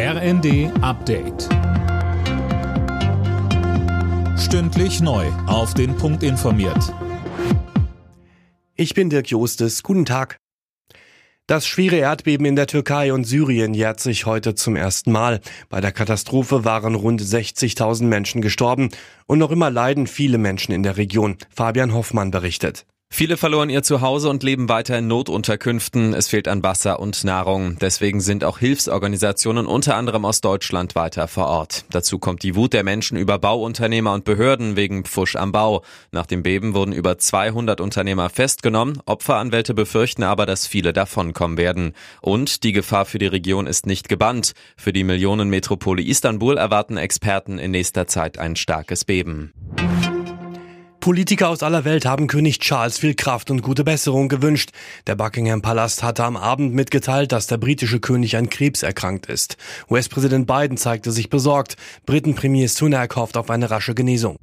RND Update. Stündlich neu. Auf den Punkt informiert. Ich bin Dirk Jostes. Guten Tag. Das schwere Erdbeben in der Türkei und Syrien jährt sich heute zum ersten Mal. Bei der Katastrophe waren rund 60.000 Menschen gestorben und noch immer leiden viele Menschen in der Region. Fabian Hoffmann berichtet. Viele verloren ihr Zuhause und leben weiter in Notunterkünften. Es fehlt an Wasser und Nahrung. Deswegen sind auch Hilfsorganisationen unter anderem aus Deutschland weiter vor Ort. Dazu kommt die Wut der Menschen über Bauunternehmer und Behörden wegen Pfusch am Bau. Nach dem Beben wurden über 200 Unternehmer festgenommen. Opferanwälte befürchten aber, dass viele davonkommen werden. Und die Gefahr für die Region ist nicht gebannt. Für die Millionenmetropole Istanbul erwarten Experten in nächster Zeit ein starkes Beben. Politiker aus aller Welt haben König Charles viel Kraft und gute Besserung gewünscht. Der Buckingham Palast hatte am Abend mitgeteilt, dass der britische König an Krebs erkrankt ist. US-Präsident Biden zeigte sich besorgt. Briten-Premier Sunak hofft auf eine rasche Genesung.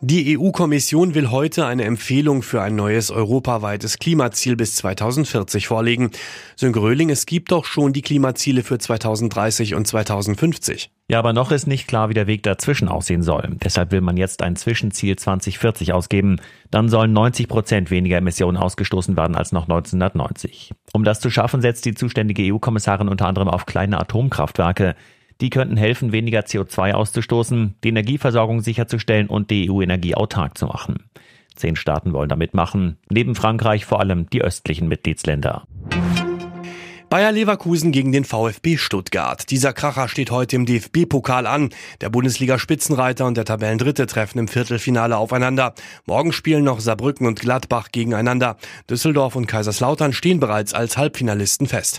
Die EU-Kommission will heute eine Empfehlung für ein neues europaweites Klimaziel bis 2040 vorlegen. Sönke Röhling, es gibt doch schon die Klimaziele für 2030 und 2050. Ja, aber noch ist nicht klar, wie der Weg dazwischen aussehen soll. Deshalb will man jetzt ein Zwischenziel 2040 ausgeben. Dann sollen 90 Prozent weniger Emissionen ausgestoßen werden als noch 1990. Um das zu schaffen, setzt die zuständige EU-Kommissarin unter anderem auf kleine Atomkraftwerke. Die könnten helfen, weniger CO2 auszustoßen, die Energieversorgung sicherzustellen und die EU-Energie autark zu machen. Zehn Staaten wollen damit machen, neben Frankreich vor allem die östlichen Mitgliedsländer. Bayer Leverkusen gegen den VfB Stuttgart. Dieser Kracher steht heute im DFB-Pokal an. Der Bundesliga-Spitzenreiter und der Tabellendritte treffen im Viertelfinale aufeinander. Morgen spielen noch Saarbrücken und Gladbach gegeneinander. Düsseldorf und Kaiserslautern stehen bereits als Halbfinalisten fest.